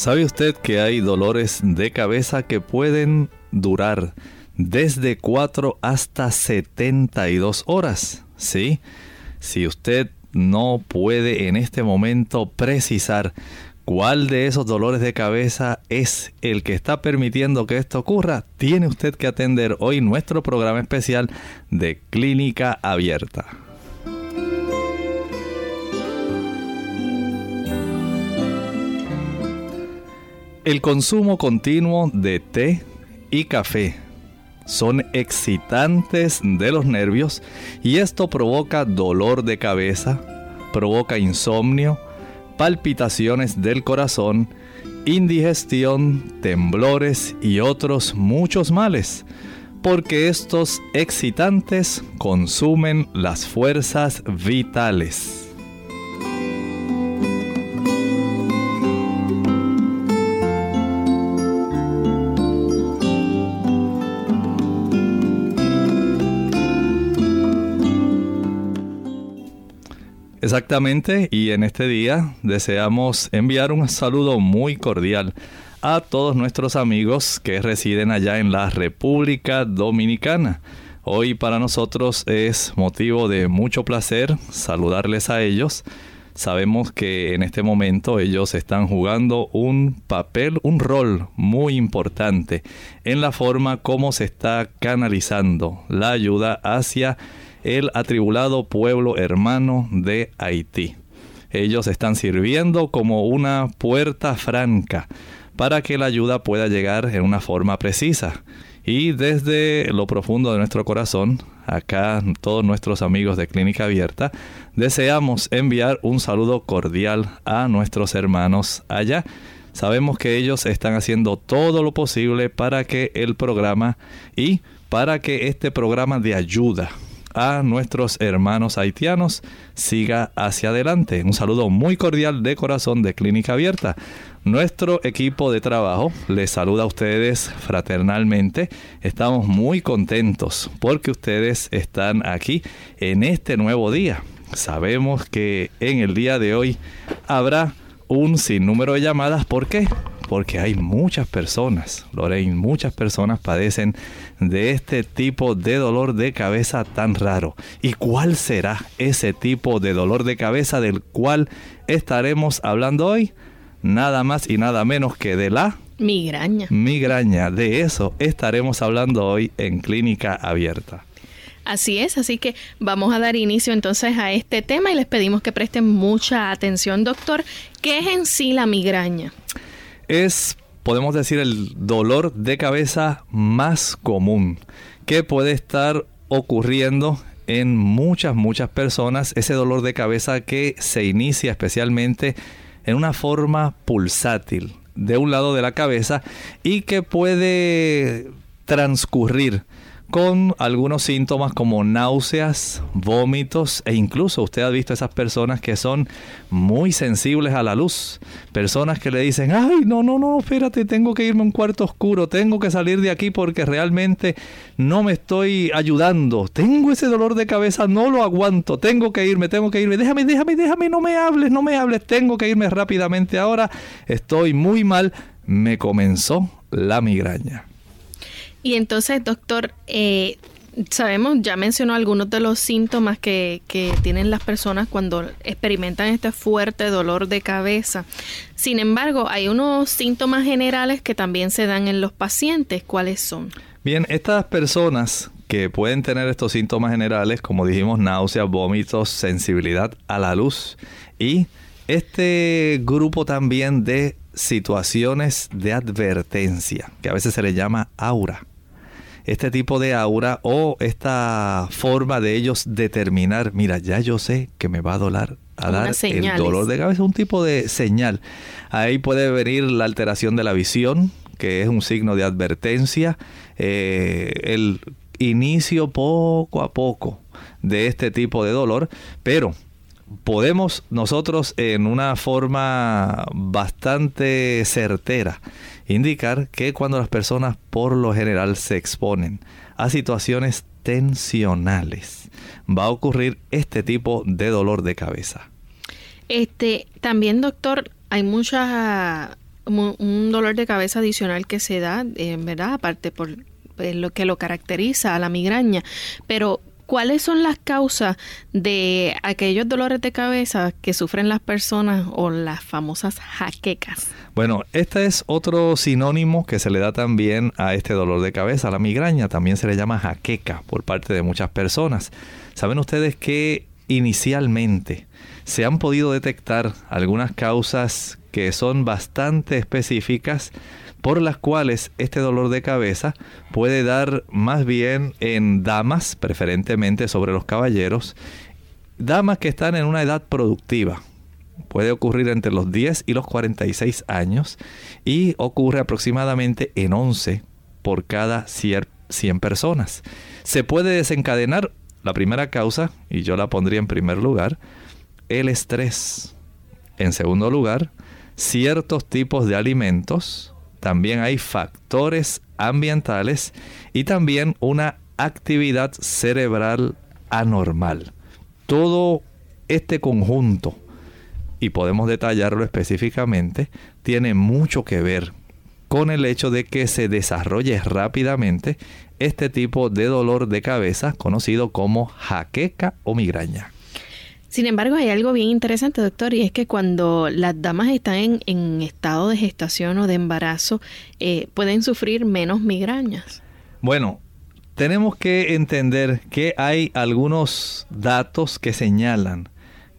¿Sabe usted que hay dolores de cabeza que pueden durar desde 4 hasta 72 horas? ¿Sí? Si usted no puede en este momento precisar cuál de esos dolores de cabeza es el que está permitiendo que esto ocurra, tiene usted que atender hoy nuestro programa especial de Clínica Abierta. El consumo continuo de té y café son excitantes de los nervios y esto provoca dolor de cabeza, provoca insomnio, palpitaciones del corazón, indigestión, temblores y otros muchos males, porque estos excitantes consumen las fuerzas vitales. Exactamente, y en este día deseamos enviar un saludo muy cordial a todos nuestros amigos que residen allá en la República Dominicana. Hoy para nosotros es motivo de mucho placer saludarles a ellos. Sabemos que en este momento ellos están jugando un papel, un rol muy importante en la forma como se está canalizando la ayuda hacia el atribulado pueblo hermano de Haití. Ellos están sirviendo como una puerta franca para que la ayuda pueda llegar en una forma precisa. Y desde lo profundo de nuestro corazón, acá todos nuestros amigos de Clínica Abierta, deseamos enviar un saludo cordial a nuestros hermanos allá. Sabemos que ellos están haciendo todo lo posible para que el programa y para que este programa de ayuda a nuestros hermanos haitianos siga hacia adelante. Un saludo muy cordial de corazón de Clínica Abierta. Nuestro equipo de trabajo les saluda a ustedes fraternalmente. Estamos muy contentos porque ustedes están aquí en este nuevo día. Sabemos que en el día de hoy habrá un sinnúmero de llamadas. ¿Por qué? Porque hay muchas personas, Lorraine, muchas personas padecen de este tipo de dolor de cabeza tan raro. ¿Y cuál será ese tipo de dolor de cabeza del cual estaremos hablando hoy? Nada más y nada menos que de la migraña. Migraña, de eso estaremos hablando hoy en Clínica Abierta. Así es, así que vamos a dar inicio entonces a este tema y les pedimos que presten mucha atención, doctor. ¿Qué es en sí la migraña? Es, podemos decir, el dolor de cabeza más común que puede estar ocurriendo en muchas, muchas personas. Ese dolor de cabeza que se inicia especialmente en una forma pulsátil de un lado de la cabeza y que puede transcurrir con algunos síntomas como náuseas, vómitos e incluso usted ha visto esas personas que son muy sensibles a la luz. Personas que le dicen, ay, no, no, no, espérate, tengo que irme a un cuarto oscuro, tengo que salir de aquí porque realmente no me estoy ayudando. Tengo ese dolor de cabeza, no lo aguanto, tengo que irme, tengo que irme. Déjame, déjame, déjame, no me hables, no me hables, tengo que irme rápidamente ahora. Estoy muy mal. Me comenzó la migraña. Y entonces, doctor, eh, sabemos, ya mencionó algunos de los síntomas que, que tienen las personas cuando experimentan este fuerte dolor de cabeza. Sin embargo, hay unos síntomas generales que también se dan en los pacientes. ¿Cuáles son? Bien, estas personas que pueden tener estos síntomas generales, como dijimos, náuseas, vómitos, sensibilidad a la luz y este grupo también de situaciones de advertencia, que a veces se le llama aura. Este tipo de aura o esta forma de ellos determinar, mira, ya yo sé que me va a doler, a dar el dolor de cabeza, un tipo de señal. Ahí puede venir la alteración de la visión, que es un signo de advertencia, eh, el inicio poco a poco de este tipo de dolor, pero podemos nosotros en una forma bastante certera indicar que cuando las personas por lo general se exponen a situaciones tensionales va a ocurrir este tipo de dolor de cabeza. Este, también doctor, hay mucha un dolor de cabeza adicional que se da, en verdad, aparte por lo que lo caracteriza a la migraña, pero ¿Cuáles son las causas de aquellos dolores de cabeza que sufren las personas o las famosas jaquecas? Bueno, este es otro sinónimo que se le da también a este dolor de cabeza, la migraña. También se le llama jaqueca por parte de muchas personas. ¿Saben ustedes que inicialmente se han podido detectar algunas causas que son bastante específicas por las cuales este dolor de cabeza puede dar más bien en damas, preferentemente sobre los caballeros, damas que están en una edad productiva. Puede ocurrir entre los 10 y los 46 años y ocurre aproximadamente en 11 por cada 100 personas. Se puede desencadenar la primera causa, y yo la pondría en primer lugar, el estrés. En segundo lugar, ciertos tipos de alimentos también hay factores ambientales y también una actividad cerebral anormal. Todo este conjunto, y podemos detallarlo específicamente, tiene mucho que ver con el hecho de que se desarrolle rápidamente este tipo de dolor de cabeza conocido como jaqueca o migraña. Sin embargo, hay algo bien interesante, doctor, y es que cuando las damas están en, estado de gestación o de embarazo, eh, pueden sufrir menos migrañas. Bueno, tenemos que entender que hay algunos datos que señalan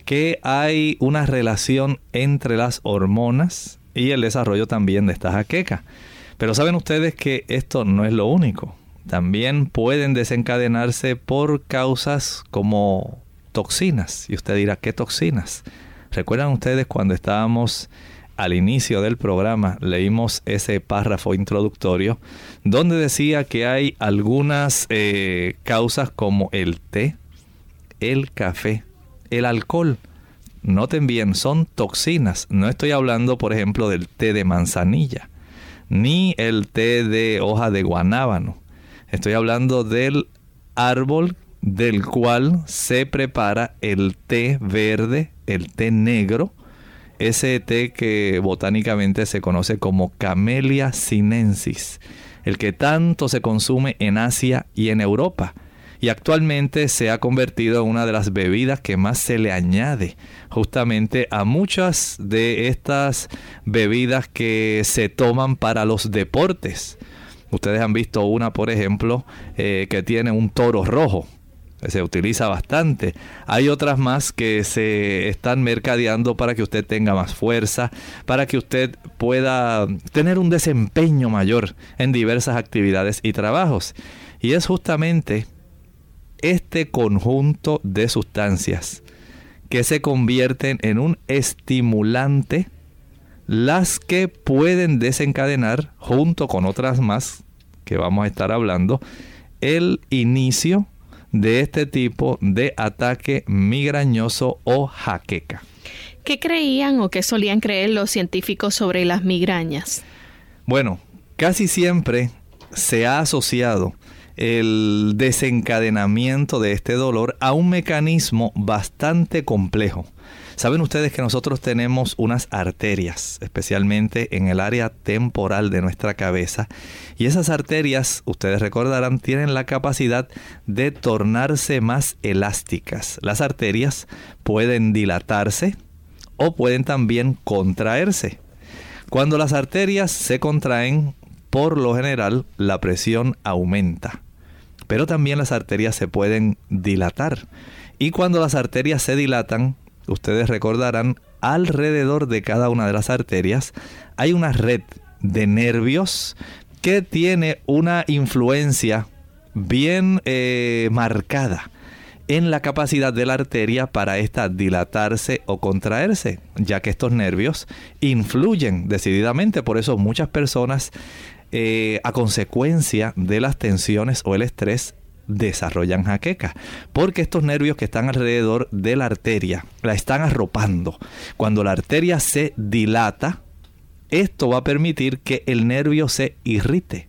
que hay una relación entre las hormonas y el desarrollo también de esta jaqueca. Pero saben ustedes que esto no es lo único. También pueden desencadenarse por causas como toxinas. Y usted dirá, ¿qué toxinas? ¿Recuerdan ustedes cuando estábamos al inicio del programa, leímos ese párrafo introductorio donde decía que hay algunas eh, causas como el té, el café, el alcohol. Noten bien, son toxinas. No estoy hablando, por ejemplo, del té de manzanilla, ni el té de hoja de guanábano. Estoy hablando del árbol del cual se prepara el té verde, el té negro, ese té que botánicamente se conoce como Camellia sinensis, el que tanto se consume en Asia y en Europa. Y actualmente se ha convertido en una de las bebidas que más se le añade justamente a muchas de estas bebidas que se toman para los deportes. Ustedes han visto una, por ejemplo, eh, que tiene un toro rojo se utiliza bastante. Hay otras más que se están mercadeando para que usted tenga más fuerza, para que usted pueda tener un desempeño mayor en diversas actividades y trabajos. Y es justamente este conjunto de sustancias que se convierten en un estimulante las que pueden desencadenar, junto con otras más que vamos a estar hablando, el inicio de este tipo de ataque migrañoso o jaqueca. ¿Qué creían o qué solían creer los científicos sobre las migrañas? Bueno, casi siempre se ha asociado el desencadenamiento de este dolor a un mecanismo bastante complejo. Saben ustedes que nosotros tenemos unas arterias, especialmente en el área temporal de nuestra cabeza, y esas arterias, ustedes recordarán, tienen la capacidad de tornarse más elásticas. Las arterias pueden dilatarse o pueden también contraerse. Cuando las arterias se contraen, por lo general la presión aumenta. Pero también las arterias se pueden dilatar. Y cuando las arterias se dilatan, ustedes recordarán, alrededor de cada una de las arterias hay una red de nervios que tiene una influencia bien eh, marcada en la capacidad de la arteria para esta dilatarse o contraerse, ya que estos nervios influyen decididamente. Por eso muchas personas, eh, a consecuencia de las tensiones o el estrés, desarrollan jaqueca, porque estos nervios que están alrededor de la arteria la están arropando. Cuando la arteria se dilata, esto va a permitir que el nervio se irrite.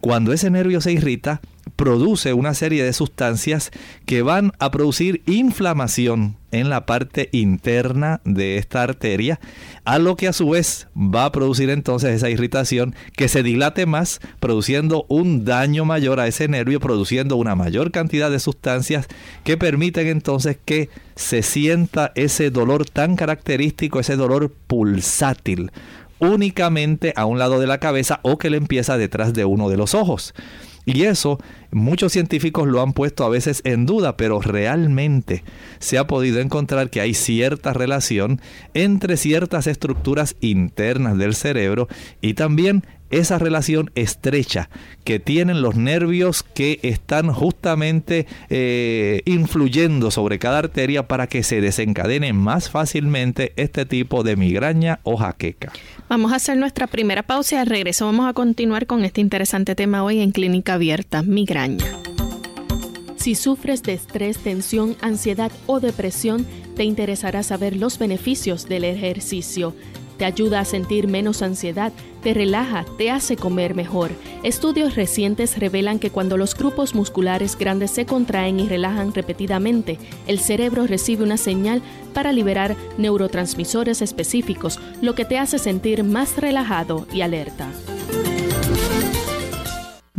Cuando ese nervio se irrita, produce una serie de sustancias que van a producir inflamación en la parte interna de esta arteria, a lo que a su vez va a producir entonces esa irritación que se dilate más, produciendo un daño mayor a ese nervio, produciendo una mayor cantidad de sustancias que permiten entonces que se sienta ese dolor tan característico, ese dolor pulsátil únicamente a un lado de la cabeza o que le empieza detrás de uno de los ojos. Y eso muchos científicos lo han puesto a veces en duda, pero realmente se ha podido encontrar que hay cierta relación entre ciertas estructuras internas del cerebro y también esa relación estrecha que tienen los nervios que están justamente eh, influyendo sobre cada arteria para que se desencadene más fácilmente este tipo de migraña o jaqueca. Vamos a hacer nuestra primera pausa y al regreso vamos a continuar con este interesante tema hoy en Clínica Abierta, migraña. Si sufres de estrés, tensión, ansiedad o depresión, te interesará saber los beneficios del ejercicio te ayuda a sentir menos ansiedad, te relaja, te hace comer mejor. Estudios recientes revelan que cuando los grupos musculares grandes se contraen y relajan repetidamente, el cerebro recibe una señal para liberar neurotransmisores específicos, lo que te hace sentir más relajado y alerta.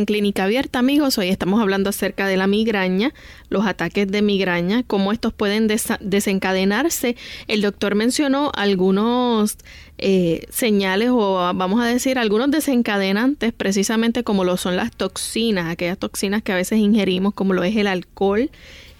en Clínica Abierta, amigos. Hoy estamos hablando acerca de la migraña, los ataques de migraña, cómo estos pueden desencadenarse. El doctor mencionó algunos eh, señales o vamos a decir algunos desencadenantes, precisamente como lo son las toxinas, aquellas toxinas que a veces ingerimos, como lo es el alcohol,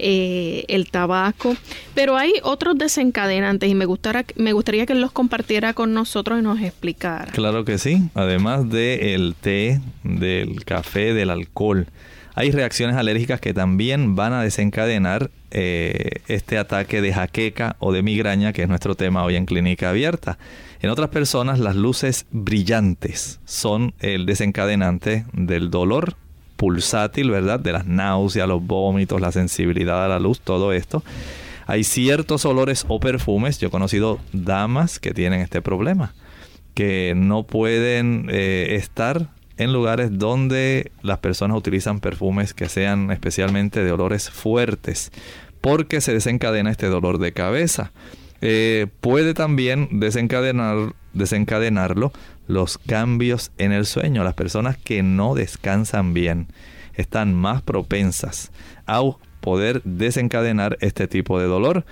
eh, el tabaco, pero hay otros desencadenantes y me, gustara, me gustaría que los compartiera con nosotros y nos explicara. Claro que sí, además del té, del café, del alcohol. Hay reacciones alérgicas que también van a desencadenar eh, este ataque de jaqueca o de migraña, que es nuestro tema hoy en Clínica Abierta. En otras personas, las luces brillantes son el desencadenante del dolor pulsátil, ¿verdad? De las náuseas, los vómitos, la sensibilidad a la luz, todo esto. Hay ciertos olores o perfumes, yo he conocido damas que tienen este problema, que no pueden eh, estar en lugares donde las personas utilizan perfumes que sean especialmente de olores fuertes, porque se desencadena este dolor de cabeza. Eh, puede también desencadenar, desencadenarlo los cambios en el sueño. Las personas que no descansan bien están más propensas a poder desencadenar este tipo de dolor.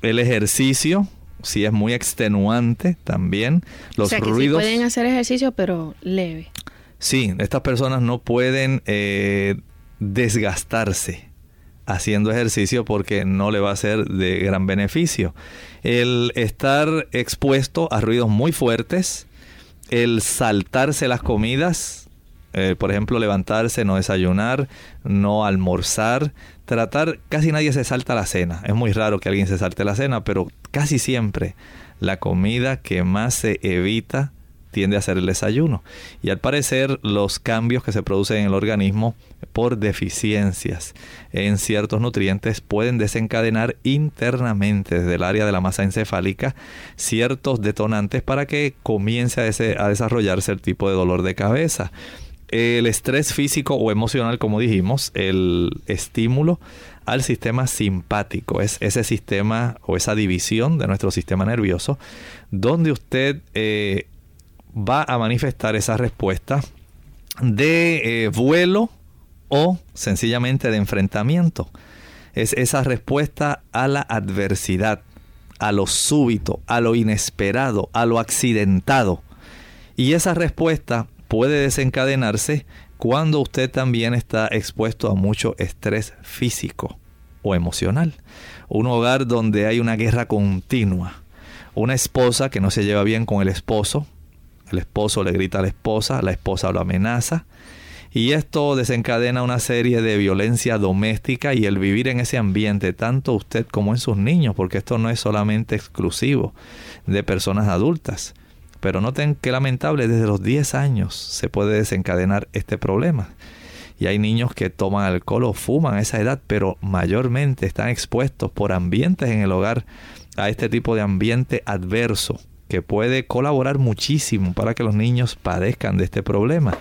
El ejercicio, si es muy extenuante también, los ruidos... pueden hacer ejercicio pero leve. Sí, estas personas no pueden eh, desgastarse haciendo ejercicio porque no le va a ser de gran beneficio. El estar expuesto a ruidos muy fuertes, el saltarse las comidas, eh, por ejemplo, levantarse, no desayunar, no almorzar, tratar, casi nadie se salta la cena. Es muy raro que alguien se salte la cena, pero casi siempre la comida que más se evita tiende a ser el desayuno. Y al parecer los cambios que se producen en el organismo por deficiencias en ciertos nutrientes pueden desencadenar internamente desde el área de la masa encefálica ciertos detonantes para que comience a, desarrollarse el tipo de dolor de cabeza. El estrés físico o emocional, como dijimos, el estímulo al sistema simpático, es ese sistema o esa división de nuestro sistema nervioso, donde usted eh, va a manifestar esa respuesta de eh, vuelo o sencillamente de enfrentamiento. Es esa respuesta a la adversidad, a lo súbito, a lo inesperado, a lo accidentado. Y esa respuesta puede desencadenarse cuando usted también está expuesto a mucho estrés físico o emocional. Un hogar donde hay una guerra continua. Una esposa que no se lleva bien con el esposo, el esposo le grita a la esposa, la esposa lo amenaza. Y esto desencadena una serie de violencia doméstica y el vivir en ese ambiente, tanto usted como en sus niños, porque esto no es solamente exclusivo de personas adultas. Pero noten que lamentable, desde los 10 años se puede desencadenar este problema. Y hay niños que toman alcohol o fuman a esa edad, pero mayormente están expuestos por ambientes en el hogar a este tipo de ambiente adverso que puede colaborar muchísimo para que los niños padezcan de este problema.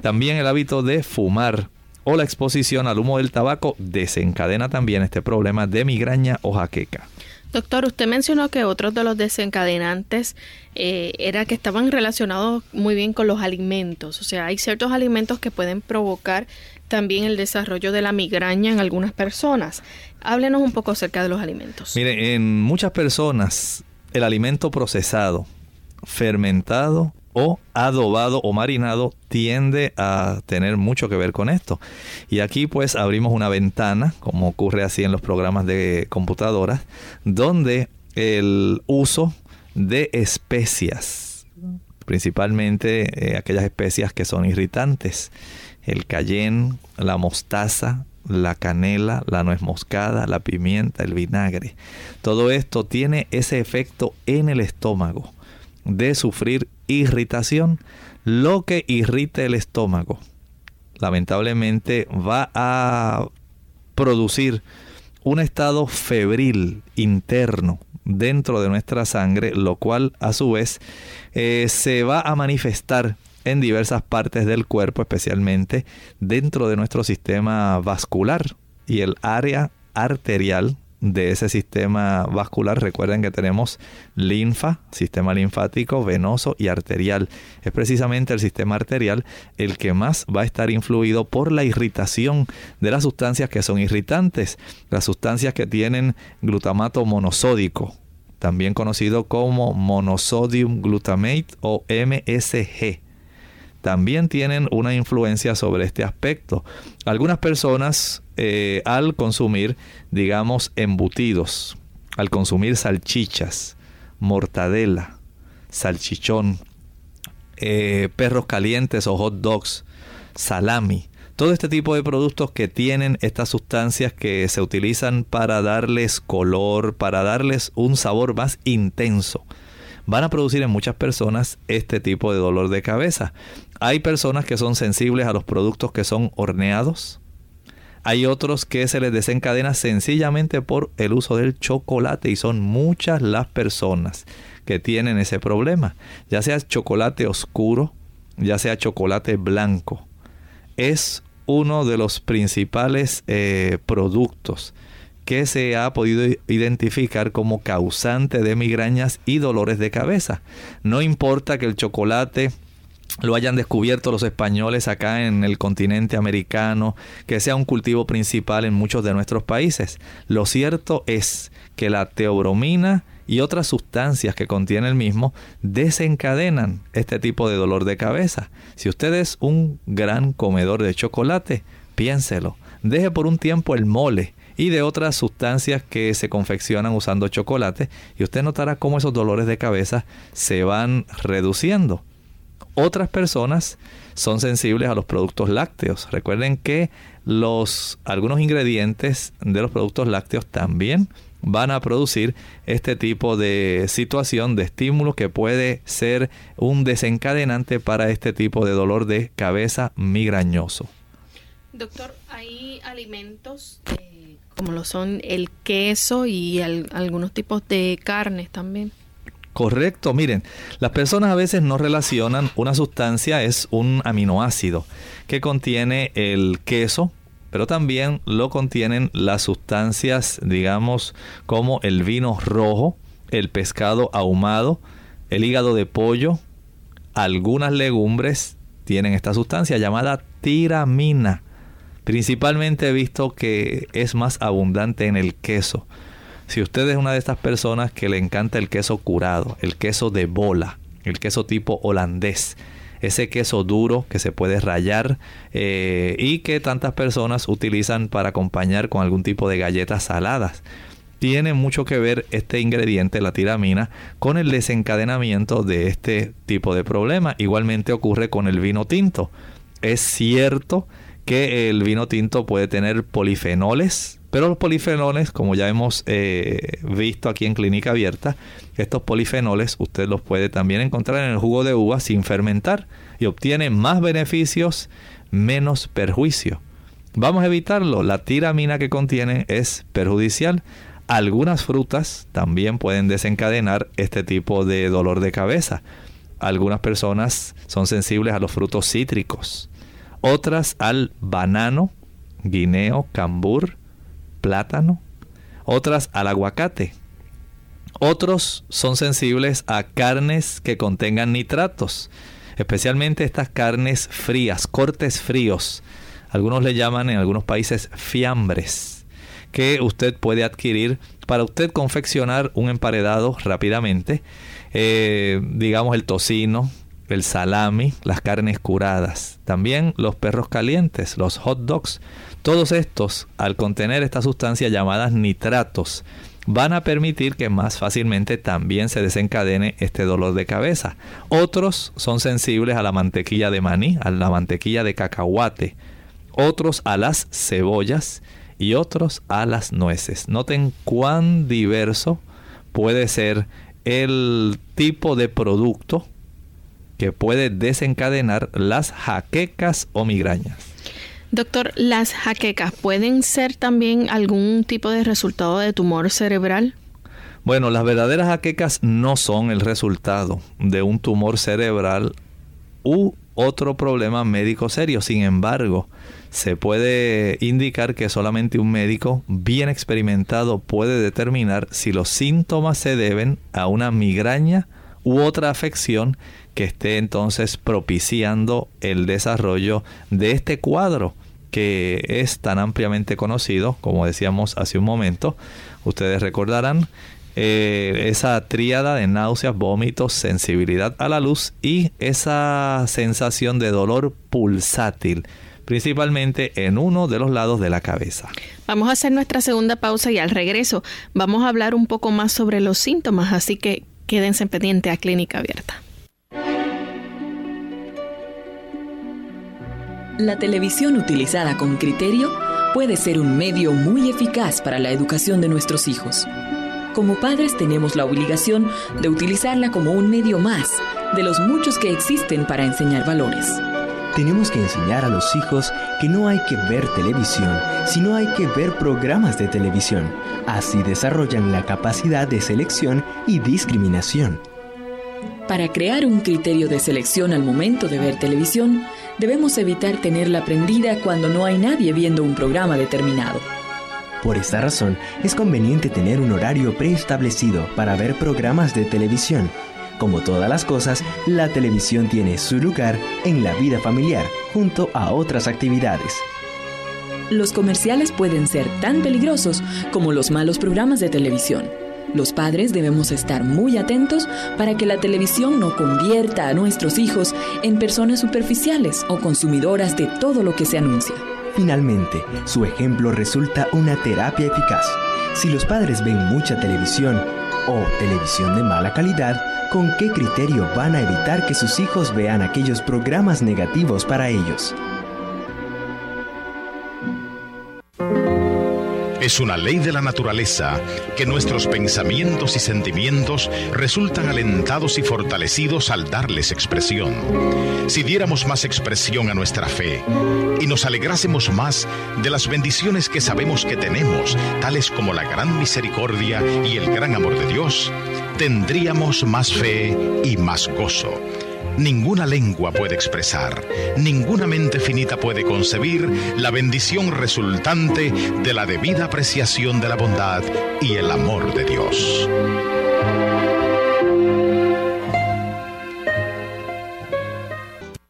También el hábito de fumar o la exposición al humo del tabaco desencadena también este problema de migraña o jaqueca. Doctor, usted mencionó que otros de los desencadenantes eh, era que estaban relacionados muy bien con los alimentos. O sea, hay ciertos alimentos que pueden provocar también el desarrollo de la migraña en algunas personas. Háblenos un poco acerca de los alimentos. Mire, en muchas personas el alimento procesado, fermentado o adobado o marinado tiende a tener mucho que ver con esto. Y aquí pues abrimos una ventana, como ocurre así en los programas de computadoras, donde el uso de especias, principalmente eh, aquellas especias que son irritantes, el cayenne, la mostaza, la canela, la nuez moscada, la pimienta, el vinagre. Todo esto tiene ese efecto en el estómago de sufrir irritación. Lo que irrita el estómago, lamentablemente, va a producir un estado febril interno dentro de nuestra sangre, lo cual a su vez eh, se va a manifestar en diversas partes del cuerpo, especialmente dentro de nuestro sistema vascular y el área arterial de ese sistema vascular. Recuerden que tenemos linfa, sistema linfático, venoso y arterial. Es precisamente el sistema arterial el que más va a estar influido por la irritación de las sustancias que son irritantes, las sustancias que tienen glutamato monosódico, también conocido como monosodium glutamate o MSG también tienen una influencia sobre este aspecto. Algunas personas eh, al consumir, digamos, embutidos, al consumir salchichas, mortadela, salchichón, eh, perros calientes o hot dogs, salami, todo este tipo de productos que tienen estas sustancias que se utilizan para darles color, para darles un sabor más intenso van a producir en muchas personas este tipo de dolor de cabeza. Hay personas que son sensibles a los productos que son horneados. Hay otros que se les desencadena sencillamente por el uso del chocolate y son muchas las personas que tienen ese problema. Ya sea chocolate oscuro, ya sea chocolate blanco. Es uno de los principales eh, productos que se ha podido identificar como causante de migrañas y dolores de cabeza. No importa que el chocolate lo hayan descubierto los españoles acá en el continente americano, que sea un cultivo principal en muchos de nuestros países. Lo cierto es que la teobromina y otras sustancias que contiene el mismo desencadenan este tipo de dolor de cabeza. Si usted es un gran comedor de chocolate, piénselo. Deje por un tiempo el mole y de otras sustancias que se confeccionan usando chocolate y usted notará cómo esos dolores de cabeza se van reduciendo. Otras personas son sensibles a los productos lácteos. Recuerden que los algunos ingredientes de los productos lácteos también van a producir este tipo de situación de estímulo que puede ser un desencadenante para este tipo de dolor de cabeza migrañoso. Doctor, hay alimentos como lo son el queso y algunos tipos de carnes también. Correcto, miren, las personas a veces no relacionan una sustancia, es un aminoácido que contiene el queso, pero también lo contienen las sustancias, digamos, como el vino rojo, el pescado ahumado, el hígado de pollo, algunas legumbres tienen esta sustancia llamada tiramina. Principalmente he visto que es más abundante en el queso. Si usted es una de estas personas que le encanta el queso curado, el queso de bola, el queso tipo holandés, ese queso duro que se puede rayar eh, y que tantas personas utilizan para acompañar con algún tipo de galletas saladas. Tiene mucho que ver este ingrediente, la tiramina, con el desencadenamiento de este tipo de problema. Igualmente ocurre con el vino tinto. Es cierto que el vino tinto puede tener polifenoles, pero los polifenoles, como ya hemos eh, visto aquí en Clínica Abierta, estos polifenoles usted los puede también encontrar en el jugo de uva sin fermentar y obtiene más beneficios, menos perjuicio. Vamos a evitarlo. La tiramina que contiene es perjudicial. Algunas frutas también pueden desencadenar este tipo de dolor de cabeza. Algunas personas son sensibles a los frutos cítricos otras al banano, guineo, cambur, plátano, otras al aguacate. Otros son sensibles a carnes que contengan nitratos, especialmente estas carnes frías, cortes fríos. Algunos le llaman en algunos países fiambres, que usted puede adquirir para usted confeccionar un emparedado rápidamente. Eh, digamos el tocino, el salami, las carnes curadas, también los perros calientes, los hot dogs. Todos estos, al contener esta sustancia llamadas nitratos, van a permitir que más fácilmente también se desencadene este dolor de cabeza. Otros son sensibles a la mantequilla de maní, a la mantequilla de cacahuate, otros a las cebollas y otros a las nueces. Noten cuán diverso puede ser el tipo de producto que puede desencadenar las jaquecas o migrañas. Doctor, ¿las jaquecas pueden ser también algún tipo de resultado de tumor cerebral? Bueno, las verdaderas jaquecas no son el resultado de un tumor cerebral u otro problema médico serio. Sin embargo, se puede indicar que solamente un médico bien experimentado puede determinar si los síntomas se deben a una migraña u otra afección que esté entonces propiciando el desarrollo de este cuadro que es tan ampliamente conocido, como decíamos hace un momento. Ustedes recordarán eh, esa tríada de náuseas, vómitos, sensibilidad a la luz y esa sensación de dolor pulsátil principalmente en uno de los lados de la cabeza. Vamos a hacer nuestra segunda pausa y al regreso vamos a hablar un poco más sobre los síntomas, así que quédense pendiente a Clínica Abierta. La televisión utilizada con criterio puede ser un medio muy eficaz para la educación de nuestros hijos. Como padres tenemos la obligación de utilizarla como un medio más de los muchos que existen para enseñar valores. Tenemos que enseñar a los hijos que no hay que ver televisión, sino hay que ver programas de televisión. Así desarrollan la capacidad de selección y discriminación. Para crear un criterio de selección al momento de ver televisión, debemos evitar tenerla prendida cuando no hay nadie viendo un programa determinado. Por esta razón, es conveniente tener un horario preestablecido para ver programas de televisión. Como todas las cosas, la televisión tiene su lugar en la vida familiar, junto a otras actividades. Los comerciales pueden ser tan peligrosos como los malos programas de televisión. Los padres debemos estar muy atentos para que la televisión no convierta a nuestros hijos en personas superficiales o consumidoras de todo lo que se anuncia. Finalmente, su ejemplo resulta una terapia eficaz. Si los padres ven mucha televisión o televisión de mala calidad, ¿con qué criterio van a evitar que sus hijos vean aquellos programas negativos para ellos? Es una ley de la naturaleza que nuestros pensamientos y sentimientos resultan alentados y fortalecidos al darles expresión. Si diéramos más expresión a nuestra fe y nos alegrásemos más de las bendiciones que sabemos que tenemos, tales como la gran misericordia y el gran amor de Dios, tendríamos más fe y más gozo Ninguna lengua puede expresar, ninguna mente finita puede concebir la bendición resultante de la debida apreciación de la bondad y el amor de Dios.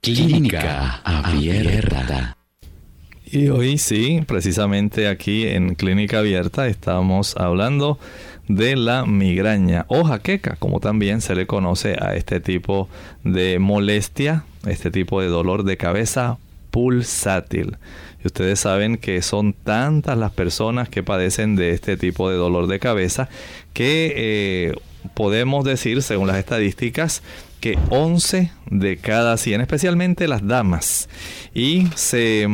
Clínica Abierta. Y hoy sí, precisamente aquí en Clínica Abierta estamos hablando de la migraña o jaqueca, como también se le conoce a este tipo de molestia, este tipo de dolor de cabeza pulsátil. Y ustedes saben que son tantas las personas que padecen de este tipo de dolor de cabeza que eh, podemos decir, según las estadísticas, que 11 de cada 100, especialmente las damas, y se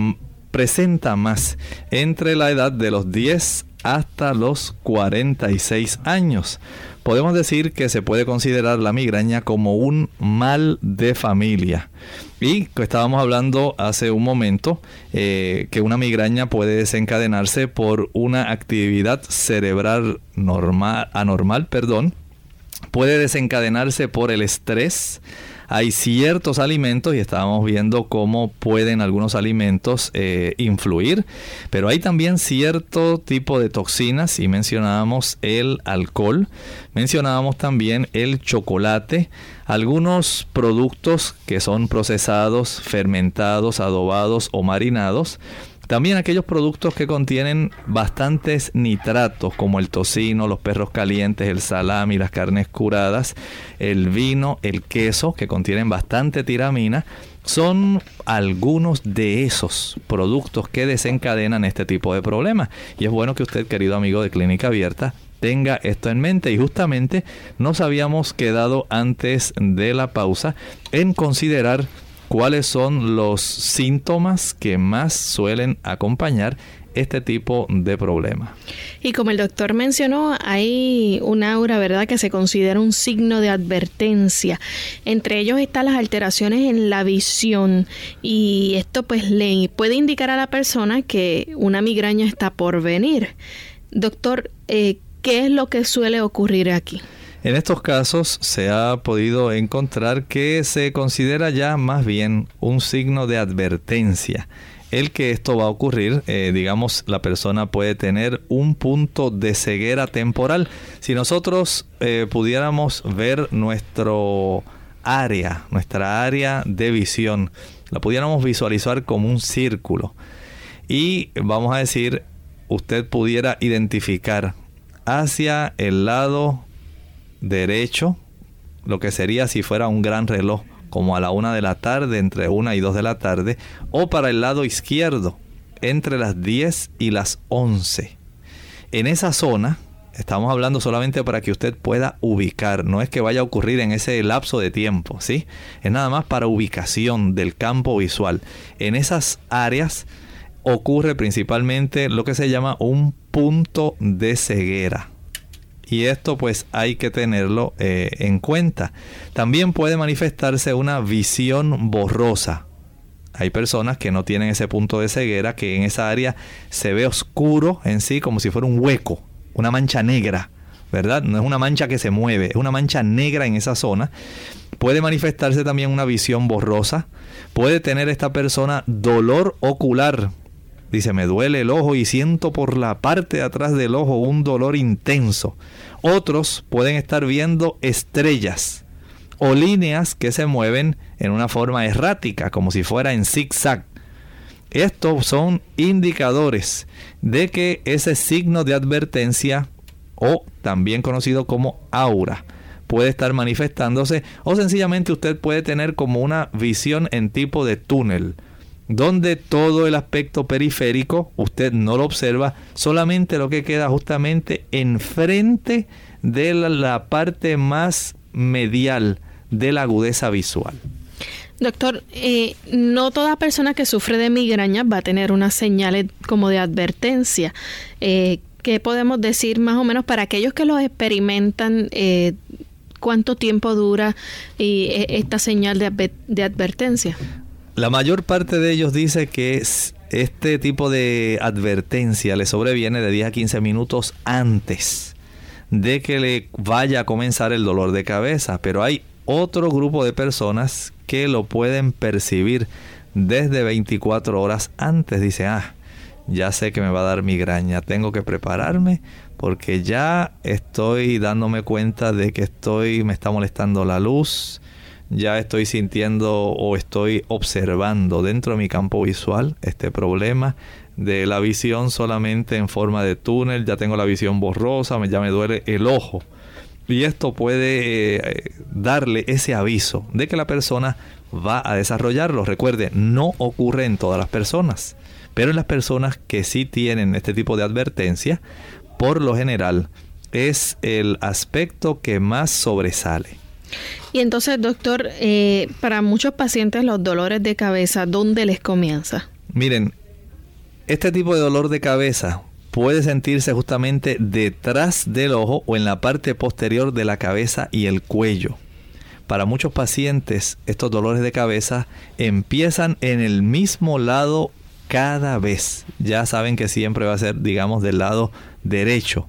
presenta más entre la edad de los 10 hasta los 46 años. Podemos decir que se puede considerar la migraña como un mal de familia. Y estábamos hablando hace un momento eh, que una migraña puede desencadenarse por una actividad cerebral normal, anormal, perdón. Puede desencadenarse por el estrés, hay ciertos alimentos y estábamos viendo cómo pueden algunos alimentos eh, influir, pero hay también cierto tipo de toxinas y mencionábamos el alcohol, mencionábamos también el chocolate, algunos productos que son procesados, fermentados, adobados o marinados también aquellos productos que contienen bastantes nitratos, como el tocino, los perros calientes, el salami, las carnes curadas, el vino, el queso, que contienen bastante tiramina, son algunos de esos productos que desencadenan este tipo de problemas. Y es bueno que usted, querido amigo de Clínica Abierta, tenga esto en mente. Y justamente nos habíamos quedado antes de la pausa en considerar cuáles son los síntomas que más suelen acompañar este tipo de problema. Y como el doctor mencionó, hay un aura, ¿verdad?, que se considera un signo de advertencia. Entre ellos están las alteraciones en la visión y esto pues le puede indicar a la persona que una migraña está por venir. Doctor, eh, ¿qué es lo que suele ocurrir aquí? En estos casos se ha podido encontrar que se considera ya más bien un signo de advertencia. el que esto va a ocurrir, eh, digamos, la persona puede tener un punto de ceguera temporal. Si nosotros eh, pudiéramos ver nuestro área, nuestra área de visión, la pudiéramos visualizar como un círculo y vamos a decir, usted pudiera identificar hacia el lado derecho, lo que sería si fuera un gran reloj, como a la una de la tarde, entre una y dos de la tarde, o para el lado izquierdo, entre las 10 y las 11. En esa zona, estamos hablando solamente para que usted pueda ubicar, no es que vaya a ocurrir en ese lapso de tiempo, ¿sí? Es nada más para ubicación del campo visual. En esas áreas ocurre principalmente lo que se llama un punto de ceguera y esto pues hay que tenerlo eh, en cuenta. También puede manifestarse una visión borrosa. Hay personas que no tienen ese punto de ceguera, que en esa área se ve oscuro en sí, como si fuera un hueco, una mancha negra, ¿verdad? No es una mancha que se mueve, es una mancha negra en esa zona. Puede manifestarse también una visión borrosa. Puede tener esta persona dolor ocular, Dice, me duele el ojo y siento por la parte de atrás del ojo un dolor intenso. Otros pueden estar viendo estrellas o líneas que se mueven en una forma errática, como si fuera en zigzag. Estos son indicadores de que ese signo de advertencia, o también conocido como aura, puede estar manifestándose, o sencillamente usted puede tener como una visión en tipo de túnel donde todo el aspecto periférico usted no lo observa, solamente lo que queda justamente enfrente de la, parte más medial de la agudeza visual. Doctor, eh, no toda persona que sufre de migraña va a tener unas señales como de advertencia. Eh, ¿Qué podemos decir más o menos para aquellos que lo experimentan? Eh, ¿Cuánto tiempo dura esta señal de advertencia? La mayor parte de ellos dice que este tipo de advertencia le sobreviene de 10 a 15 minutos antes de que le vaya a comenzar el dolor de cabeza, pero hay otro grupo de personas que lo pueden percibir desde 24 horas antes. Dice, ah, ya sé que me va a dar migraña, tengo que prepararme porque ya estoy dándome cuenta de que estoy, me está molestando la luz, ya estoy sintiendo o estoy observando dentro de mi campo visual este problema de la visión solamente en forma de túnel, ya tengo la visión borrosa, ya me duele el ojo. Y esto puede eh, darle ese aviso de que la persona va a desarrollarlo. Recuerde, no ocurre en todas las personas, pero en las personas que sí tienen este tipo de advertencia, por lo general es el aspecto que más sobresale. Y entonces, doctor, eh, para muchos pacientes los dolores de cabeza, ¿dónde les comienza? Miren, este tipo de dolor de cabeza puede sentirse justamente detrás del ojo o en la parte posterior de la cabeza y el cuello. Para muchos pacientes, estos dolores de cabeza empiezan en el mismo lado cada vez. Ya saben que siempre va a ser, digamos, del lado derecho.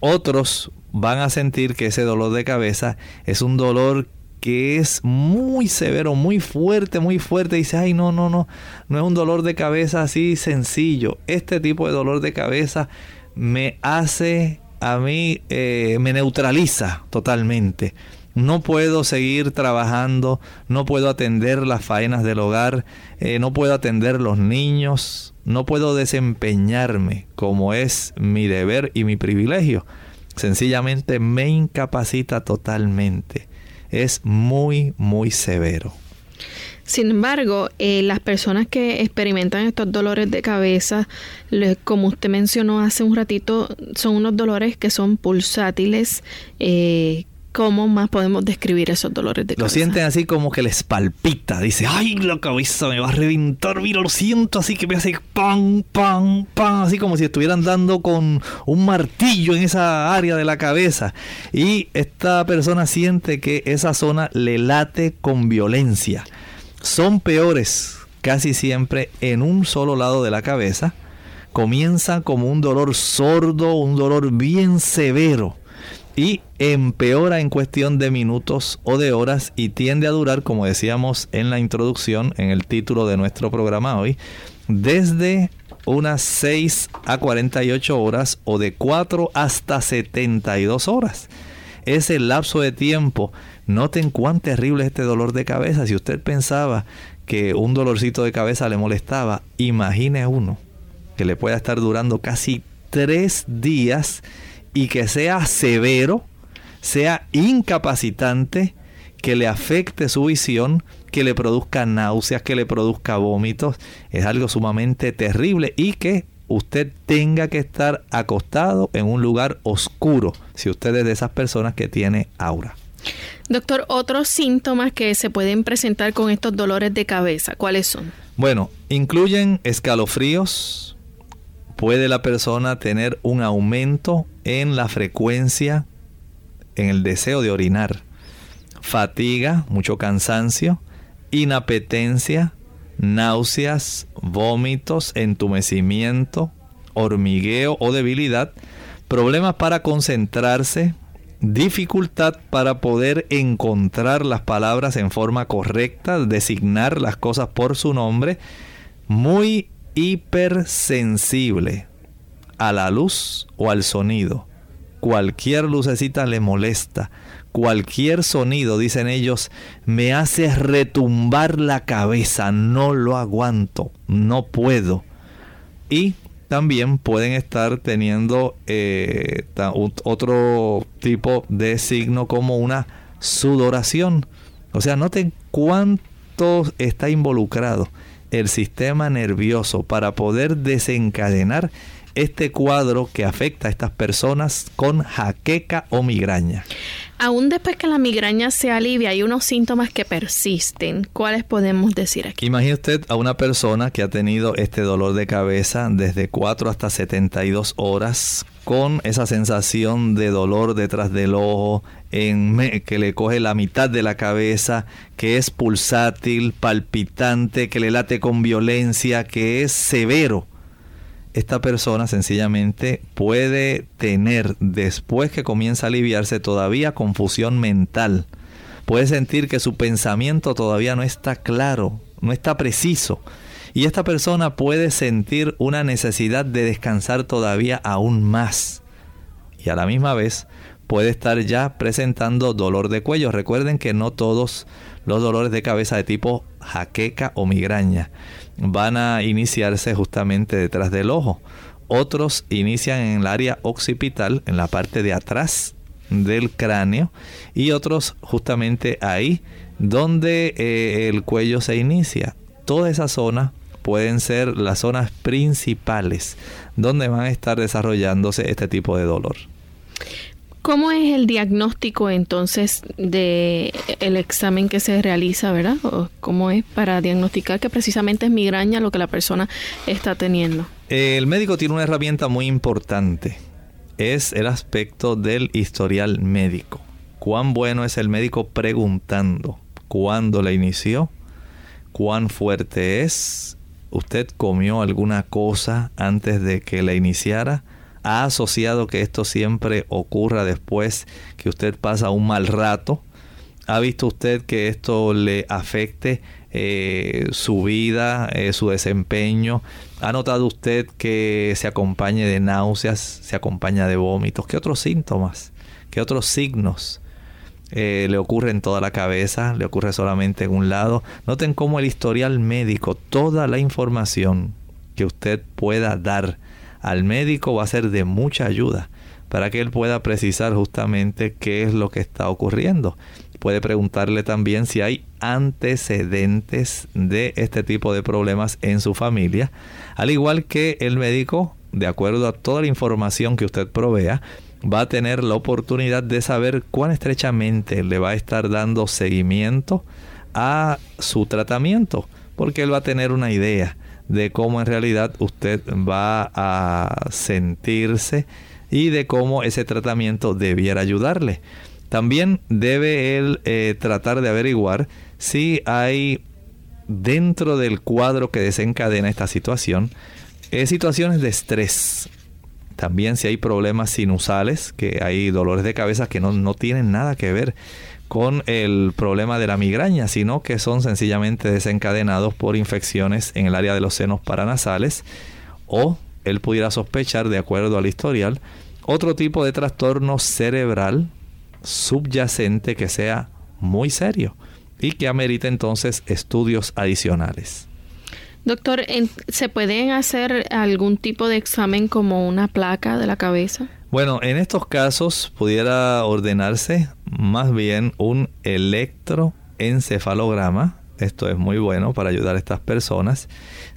Otros van a sentir que ese dolor de cabeza es un dolor que es muy severo, muy fuerte, muy fuerte. Dice, ay, no, no, no, no es un dolor de cabeza así sencillo. Este tipo de dolor de cabeza me hace a mí, eh, me neutraliza totalmente. No puedo seguir trabajando, no puedo atender las faenas del hogar, eh, no puedo atender los niños, no puedo desempeñarme como es mi deber y mi privilegio sencillamente me incapacita totalmente. Es muy, muy severo. Sin embargo, eh, las personas que experimentan estos dolores de cabeza, como usted mencionó hace un ratito, son unos dolores que son pulsátiles, eh, ¿Cómo más podemos describir esos dolores de cabeza? Lo sienten así como que les palpita. Dice, ay, la cabeza me va a reventar. Mira, lo siento así que me hace pan, pan, pan. Así como si estuvieran dando con un martillo en esa área de la cabeza. Y esta persona siente que esa zona le late con violencia. Son peores casi siempre en un solo lado de la cabeza. Comienza como un dolor sordo, un dolor bien severo y empeora en cuestión de minutos o de horas y tiende a durar, como decíamos en la introducción, en el título de nuestro programa hoy, desde unas 6 a 48 horas o de 4 hasta 72 horas. Ese lapso de tiempo, noten cuán terrible es este dolor de cabeza. Si usted pensaba que un dolorcito de cabeza le molestaba, imagine uno que le pueda estar durando casi 3 días y que sea severo, sea incapacitante, que le afecte su visión, que le produzca náuseas, que le produzca vómitos, es algo sumamente terrible y que usted tenga que estar acostado en un lugar oscuro si usted es de esas personas que tiene aura. Doctor, otros síntomas que se pueden presentar con estos dolores de cabeza, ¿cuáles son? Bueno, incluyen escalofríos, puede la persona tener un aumento en la frecuencia, en el deseo de orinar, fatiga, mucho cansancio, inapetencia, náuseas, vómitos, entumecimiento, hormigueo o debilidad, problemas para concentrarse, dificultad para poder encontrar las palabras en forma correcta, designar las cosas por su nombre, muy hipersensible a la luz o al sonido. Cualquier lucecita le molesta. Cualquier sonido, dicen ellos, me hace retumbar la cabeza. No lo aguanto. No puedo. Y también pueden estar teniendo eh, otro tipo de signo como una sudoración. O sea, noten cuánto está involucrado el sistema nervioso para poder desencadenar este cuadro que afecta a estas personas con jaqueca o migraña. Aún después que la migraña se alivia, hay unos síntomas que persisten. ¿Cuáles podemos decir aquí? Imagine usted a una persona que ha tenido este dolor de cabeza desde 4 hasta 72 horas con esa sensación de dolor detrás del ojo, en que le coge la mitad de la cabeza, que es pulsátil, palpitante, que le late con violencia, que es severo esta persona sencillamente puede tener, después que comienza a aliviarse, todavía confusión mental. Puede sentir que su pensamiento todavía no está claro, no está preciso. Y esta persona puede sentir una necesidad de descansar todavía aún más. Y a la misma vez puede estar ya presentando dolor de cuello. Recuerden que no todos los dolores de cabeza de tipo jaqueca o migraña van a iniciarse justamente detrás del ojo. Otros inician en el área occipital, en la parte de atrás del cráneo, y otros justamente ahí donde eh, el cuello se inicia. Toda esa zona pueden ser las zonas principales donde van a estar desarrollándose este tipo de dolor. ¿Cómo es el diagnóstico entonces de el examen que se realiza, verdad? ¿Cómo es para diagnosticar que precisamente es migraña lo que la persona está teniendo? El médico tiene una herramienta muy importante. Es el aspecto del historial médico. Cuán bueno es el médico preguntando cuándo la inició, cuán fuerte es, usted comió alguna cosa antes de que la iniciara, ha asociado que esto siempre ocurra después que usted pasa un mal rato. ¿Ha visto usted que esto le afecte eh, su vida, eh, su desempeño? ¿Ha notado usted que se acompañe de náuseas, se acompaña de vómitos? ¿Qué otros síntomas? ¿Qué otros signos? Eh, le ocurre en toda la cabeza, le ocurre solamente en un lado. Noten cómo el historial médico, toda la información que usted pueda dar al médico va a ser de mucha ayuda para que él pueda precisar justamente qué es lo que está ocurriendo. Puede preguntarle también si hay antecedentes de este tipo de problemas en su familia, al igual que el médico, de acuerdo a toda la información que usted provea, va a tener la oportunidad de saber cuán estrechamente le va a estar dando seguimiento a su tratamiento, porque él va a tener una idea de cómo en realidad usted va a sentirse y de cómo ese tratamiento debiera ayudarle. También debe él eh, tratar de averiguar si hay dentro del cuadro que desencadena esta situación eh, situaciones de estrés. También si hay problemas sinusales, que hay dolores de cabeza que no, no tienen nada que ver con el problema de la migraña, sino que son sencillamente desencadenados por infecciones en el área de los senos paranasales o él pudiera sospechar, de acuerdo al historial, otro tipo de trastorno cerebral subyacente que sea muy serio y que amerite entonces estudios adicionales. Doctor, ¿se pueden hacer algún tipo de examen como una placa de la cabeza? Bueno, en estos casos pudiera ordenarse más bien un electroencefalograma. Esto es muy bueno para ayudar a estas personas.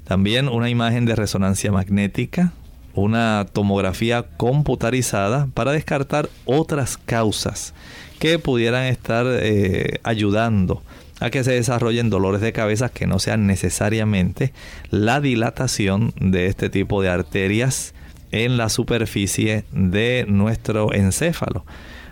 También una imagen de resonancia magnética, una tomografía computarizada para descartar otras causas que pudieran estar eh, ayudando a que se desarrollen dolores de cabeza que no sean necesariamente la dilatación de este tipo de arterias en la superficie de nuestro encéfalo.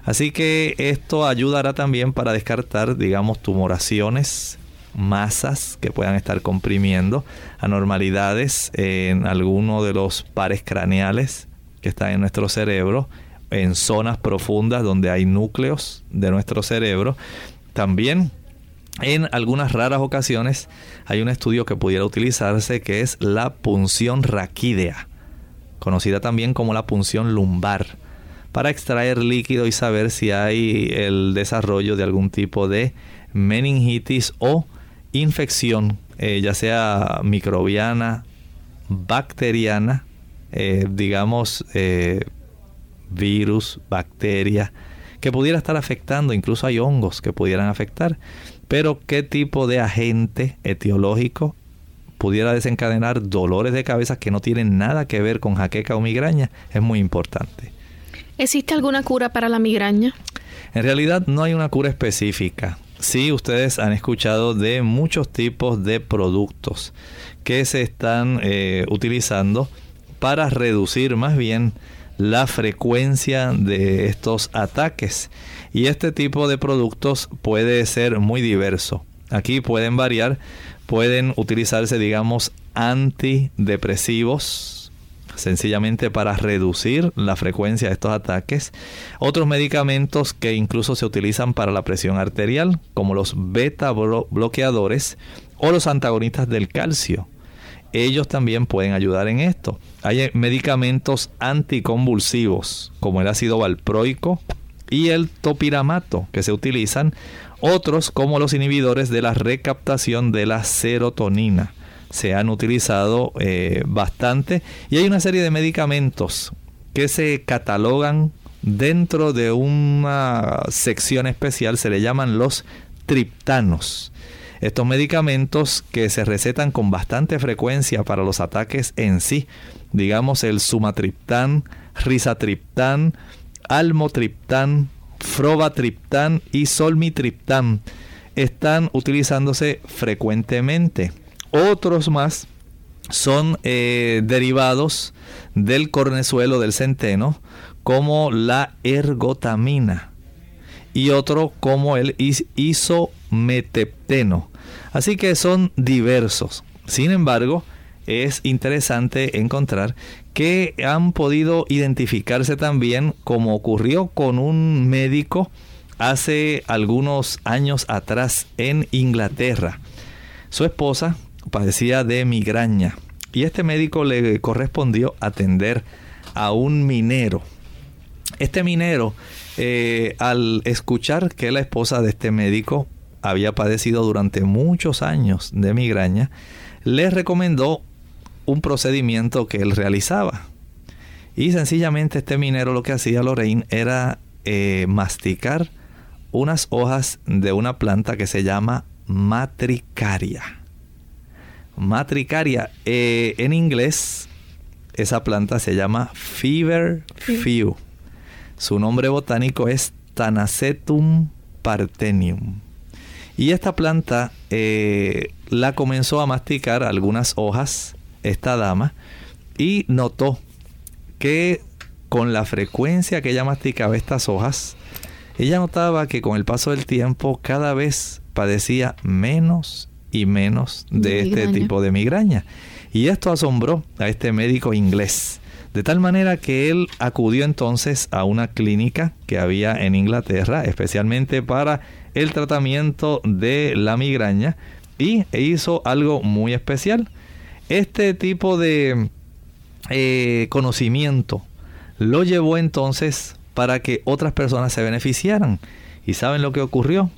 Así que esto ayudará también para descartar, digamos, tumoraciones, masas que puedan estar comprimiendo, anormalidades en alguno de los pares craneales que están en nuestro cerebro, en zonas profundas donde hay núcleos de nuestro cerebro. También en algunas raras ocasiones hay un estudio que pudiera utilizarse que es la punción raquídea, conocida también como la punción lumbar, para extraer líquido y saber si hay el desarrollo de algún tipo de meningitis o infección, eh, ya sea microbiana, bacteriana, eh, digamos, eh, virus, bacteria, que pudiera estar afectando, incluso hay hongos que pudieran afectar, pero qué tipo de agente etiológico pudiera desencadenar dolores de cabeza que no tienen nada que ver con jaqueca o migraña es muy importante. ¿Existe alguna cura para la migraña? En realidad no hay una cura específica. Sí, ustedes han escuchado de muchos tipos de productos que se están eh, utilizando para reducir más bien la frecuencia de estos ataques. Y este tipo de productos puede ser muy diverso. Aquí pueden variar, pueden utilizarse, digamos, antidepresivos, sencillamente para reducir la frecuencia de estos ataques. Otros medicamentos que incluso se utilizan para la presión arterial, como los beta bloqueadores o los antagonistas del calcio. Ellos también pueden ayudar en esto. Hay medicamentos anticonvulsivos, como el ácido valproico y el topiramato, que se utilizan. Otros, como los inhibidores de la recaptación de la serotonina se han utilizado eh, bastante y hay una serie de medicamentos que se catalogan dentro de una sección especial, se le llaman los triptanos. Estos medicamentos que se recetan con bastante frecuencia para los ataques en sí, digamos el sumatriptán, risatriptán, almotriptán, frobatriptán y solmitriptán, están utilizándose frecuentemente. Otros más son eh, derivados del cornezuelo del centeno, como la ergotamina, y otro como el isometepteno. Así que son diversos. Sin embargo, es interesante encontrar que han podido identificarse también como ocurrió con un médico hace algunos años atrás en Inglaterra. Su esposa padecía de migraña y este médico le correspondió atender a un minero. Este minero, eh, al escuchar que la esposa de este médico había padecido durante muchos años de migraña, le recomendó un procedimiento que él realizaba. Y sencillamente este minero lo que hacía Lorraine era eh, masticar unas hojas de una planta que se llama matricaria matricaria. Eh, en inglés, esa planta se llama Fever Few. Su nombre botánico es Tanacetum parthenium. Y esta planta eh, la comenzó a masticar algunas hojas esta dama y notó que con la frecuencia que ella masticaba estas hojas, ella notaba que con el paso del tiempo cada vez padecía menos y menos de este tipo de migraña. Y esto asombró a este médico inglés. De tal manera que él acudió entonces a una clínica que había en Inglaterra, especialmente para el tratamiento de la migraña, y hizo algo muy especial. Este tipo de eh, conocimiento lo llevó entonces para que otras personas se beneficiaran. ¿Y saben lo que ocurrió?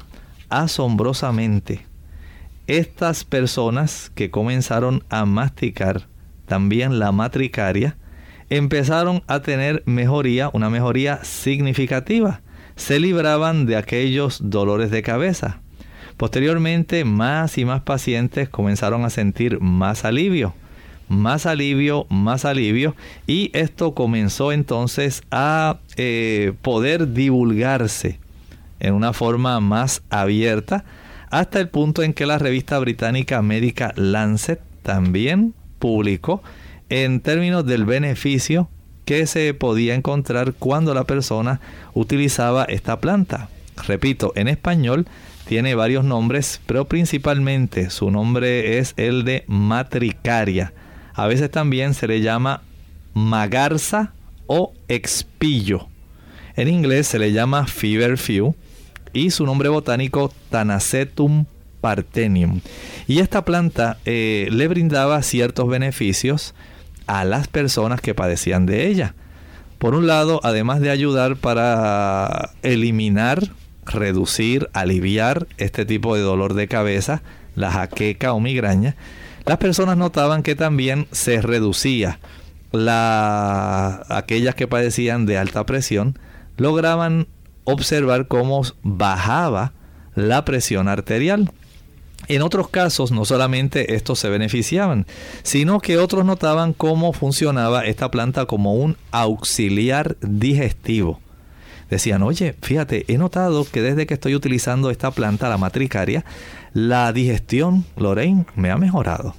Asombrosamente, estas personas que comenzaron a masticar también la matricaria, empezaron a tener mejoría, una mejoría significativa. Se libraban de aquellos dolores de cabeza. Posteriormente, más y más pacientes comenzaron a sentir más alivio, más alivio, más alivio, y esto comenzó entonces a eh, poder divulgarse en una forma más abierta, hasta el punto en que la revista británica médica Lancet también publicó en términos del beneficio que se podía encontrar cuando la persona utilizaba esta planta. Repito, en español tiene varios nombres, pero principalmente su nombre es el de matricaria. A veces también se le llama magarza o expillo. En inglés se le llama feverfew y su nombre botánico Tanacetum partenium. Y esta planta eh, le brindaba ciertos beneficios a las personas que padecían de ella. Por un lado, además de ayudar para eliminar, reducir, aliviar este tipo de dolor de cabeza, la jaqueca o migraña, las personas notaban que también se reducía la aquellas que padecían de alta presión lograban observar cómo bajaba la presión arterial. En otros casos, no solamente estos se beneficiaban, sino que otros notaban cómo funcionaba esta planta como un auxiliar digestivo. Decían, oye, fíjate, he notado que desde que estoy utilizando esta planta, la matricaria, la digestión, Lorraine, me ha mejorado.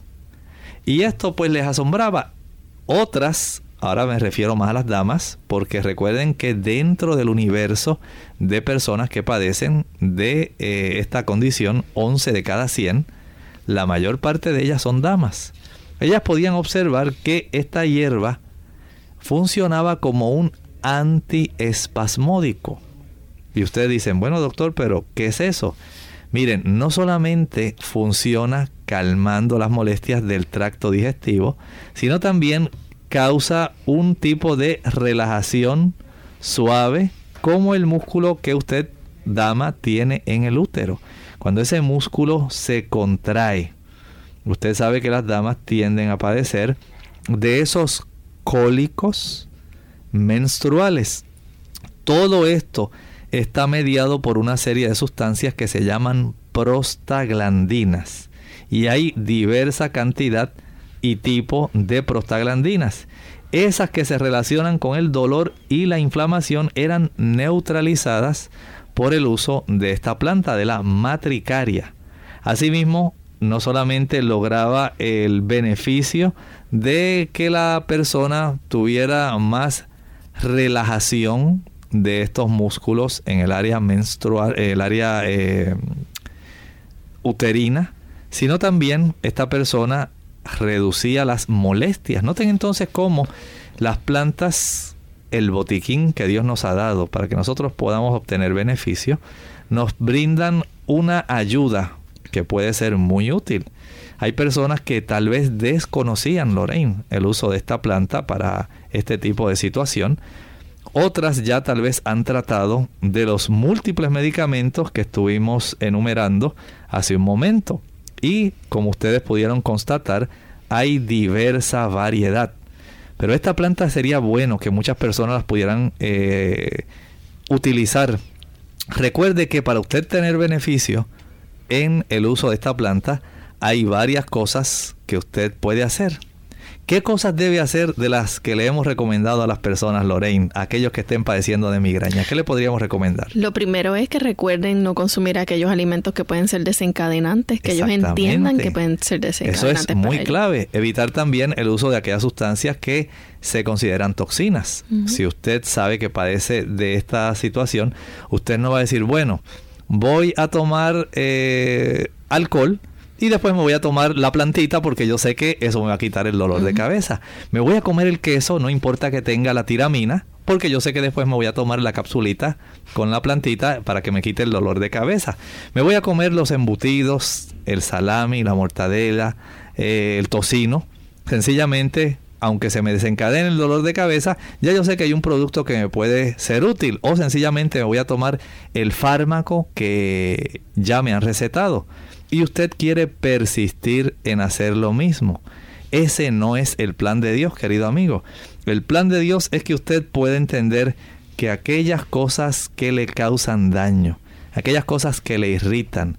Y esto pues les asombraba. Otras Ahora me refiero más a las damas, porque recuerden que dentro del universo de personas que padecen de eh, esta condición, 11 de cada 100, la mayor parte de ellas son damas. Ellas podían observar que esta hierba funcionaba como un antiespasmódico. Y ustedes dicen, bueno doctor, pero ¿qué es eso? Miren, no solamente funciona calmando las molestias del tracto digestivo, sino también causa un tipo de relajación suave como el músculo que usted, dama, tiene en el útero. Cuando ese músculo se contrae, usted sabe que las damas tienden a padecer de esos cólicos menstruales. Todo esto está mediado por una serie de sustancias que se llaman prostaglandinas. Y hay diversa cantidad y tipo de prostaglandinas. Esas que se relacionan con el dolor y la inflamación eran neutralizadas por el uso de esta planta, de la matricaria. Asimismo, no solamente lograba el beneficio de que la persona tuviera más relajación de estos músculos en el área menstrual, el área eh, uterina, sino también esta persona reducía las molestias. Noten entonces cómo las plantas, el botiquín que Dios nos ha dado para que nosotros podamos obtener beneficio, nos brindan una ayuda que puede ser muy útil. Hay personas que tal vez desconocían, Lorraine, el uso de esta planta para este tipo de situación. Otras ya tal vez han tratado de los múltiples medicamentos que estuvimos enumerando hace un momento. Y como ustedes pudieron constatar, hay diversa variedad. Pero esta planta sería bueno que muchas personas las pudieran eh, utilizar. Recuerde que para usted tener beneficio en el uso de esta planta, hay varias cosas que usted puede hacer. ¿Qué cosas debe hacer de las que le hemos recomendado a las personas, Lorraine, aquellos que estén padeciendo de migraña? ¿Qué le podríamos recomendar? Lo primero es que recuerden no consumir aquellos alimentos que pueden ser desencadenantes, que ellos entiendan que pueden ser desencadenantes. Eso es muy clave. Evitar también el uso de aquellas sustancias que se consideran toxinas. Si usted sabe que padece de esta situación, usted no va a decir, bueno, voy a tomar eh, alcohol y después me voy a tomar la plantita porque yo sé que eso me va a quitar el dolor de cabeza. Me voy a comer el queso, no importa que tenga la tiramina, porque yo sé que después me voy a tomar la capsulita con la plantita para que me quite el dolor de cabeza. Me voy a comer los embutidos, el salami, la mortadela, eh, el tocino. Sencillamente, aunque se me desencadene el dolor de cabeza, ya yo sé que hay un producto que me puede ser útil. O sencillamente me voy a tomar el fármaco que ya me han recetado. Y usted quiere persistir en hacer lo mismo. Ese no es el plan de Dios, querido amigo. El plan de Dios es que usted pueda entender que aquellas cosas que le causan daño, aquellas cosas que le irritan,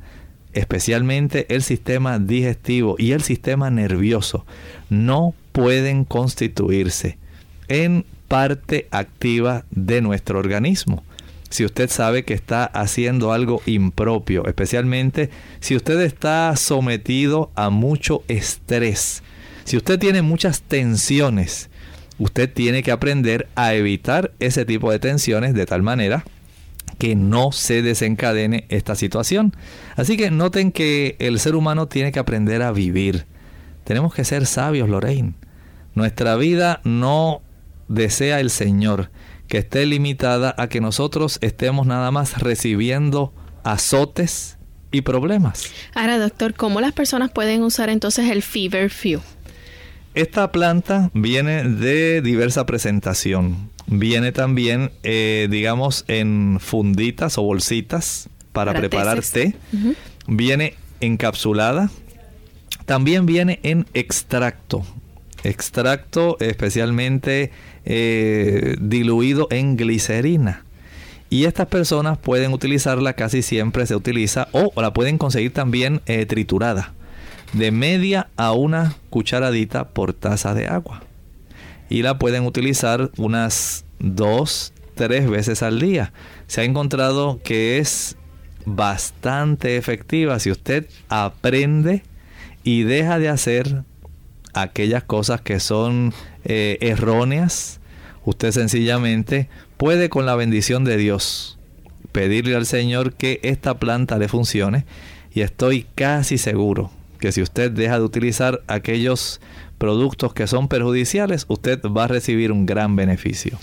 especialmente el sistema digestivo y el sistema nervioso, no pueden constituirse en parte activa de nuestro organismo. Si usted sabe que está haciendo algo impropio, especialmente si usted está sometido a mucho estrés, si usted tiene muchas tensiones, usted tiene que aprender a evitar ese tipo de tensiones de tal manera que no se desencadene esta situación. Así que noten que el ser humano tiene que aprender a vivir. Tenemos que ser sabios, Lorraine. Nuestra vida no desea el Señor que esté limitada a que nosotros estemos nada más recibiendo azotes y problemas. Ahora, doctor, ¿cómo las personas pueden usar entonces el Fever Few? Esta planta viene de diversa presentación. Viene también, eh, digamos, en funditas o bolsitas para, preparar té. Viene encapsulada. También viene en extracto. Extracto especialmente eh, diluido en glicerina. Y estas personas pueden utilizarla, casi siempre se utiliza, o la pueden conseguir también eh, triturada de media a una cucharadita por taza de agua. Y la pueden utilizar unas dos, tres veces al día. Se ha encontrado que es bastante efectiva si usted aprende y deja de hacer aquellas cosas que son eh, erróneas. Usted sencillamente puede con la bendición de Dios pedirle al Señor que esta planta le funcione y estoy casi seguro que si usted deja de utilizar aquellos productos que son perjudiciales, usted va a recibir un gran beneficio.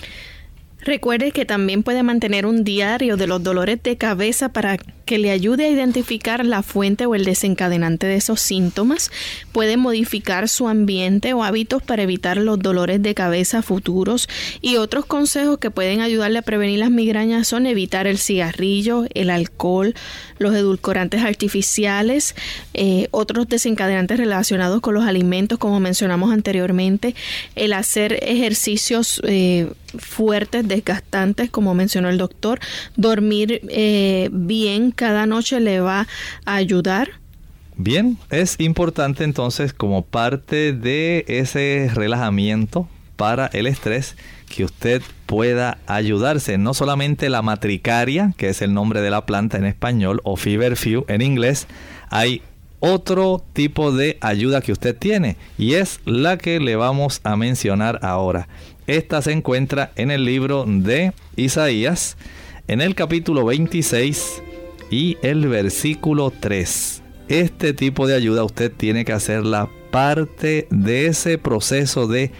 Recuerde que también puede mantener un diario de los dolores de cabeza para que le ayude a identificar la fuente o el desencadenante de esos síntomas. Puede modificar su ambiente o hábitos para evitar los dolores de cabeza futuros. Y otros consejos que pueden ayudarle a prevenir las migrañas son evitar el cigarrillo, el alcohol, los edulcorantes artificiales, eh, otros desencadenantes relacionados con los alimentos, como mencionamos anteriormente, el hacer ejercicios eh, fuertes, desgastantes, como mencionó el doctor. Dormir eh, bien cada noche le va a ayudar. Bien, es importante entonces como parte de ese relajamiento para el estrés que usted pueda ayudarse. No solamente la matricaria, que es el nombre de la planta en español, o feverfew en inglés, hay otro tipo de ayuda que usted tiene y es la que le vamos a mencionar ahora. Esta se encuentra en el libro de Isaías, en el capítulo 26 y el versículo 3. Este tipo de ayuda usted tiene que hacerla parte de ese proceso de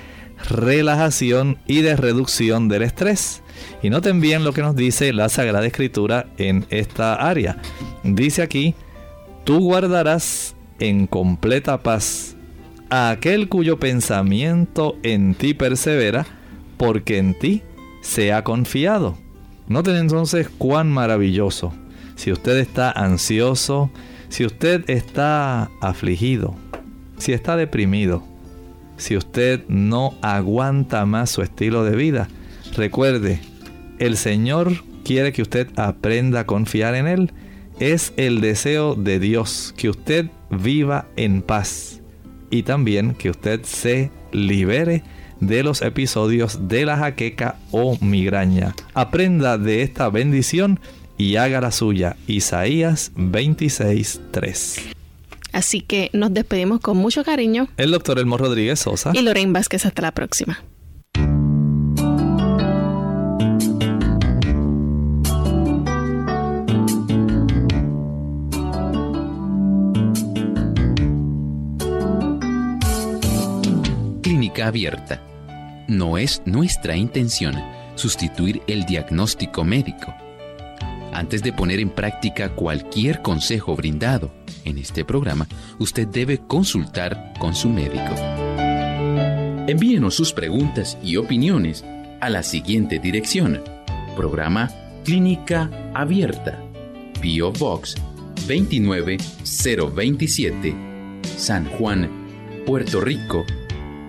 relajación y de reducción del estrés. Y noten bien lo que nos dice la Sagrada Escritura en esta área. Dice aquí, tú guardarás en completa paz aquel cuyo pensamiento en ti persevera, porque en ti se ha confiado. Noten entonces cuán maravilloso. Si usted está ansioso, si usted está afligido, si está deprimido, si usted no aguanta más su estilo de vida, recuerde, el Señor quiere que usted aprenda a confiar en Él. Es el deseo de Dios que usted viva en paz y también que usted se libere de los episodios de la jaqueca o migraña. Aprenda de esta bendición y haga la suya. Isaías 26:3. Así que nos despedimos con mucho cariño. El doctor Elmo Rodríguez Sosa. Y Lorraine Vázquez. Hasta la próxima. Abierta. No es nuestra intención sustituir el diagnóstico médico. Antes de poner en práctica cualquier consejo brindado en este programa, usted debe consultar con su médico. Envíenos sus preguntas y opiniones a la siguiente dirección. Programa Clínica Abierta. Bio Box 29027. San Juan, Puerto Rico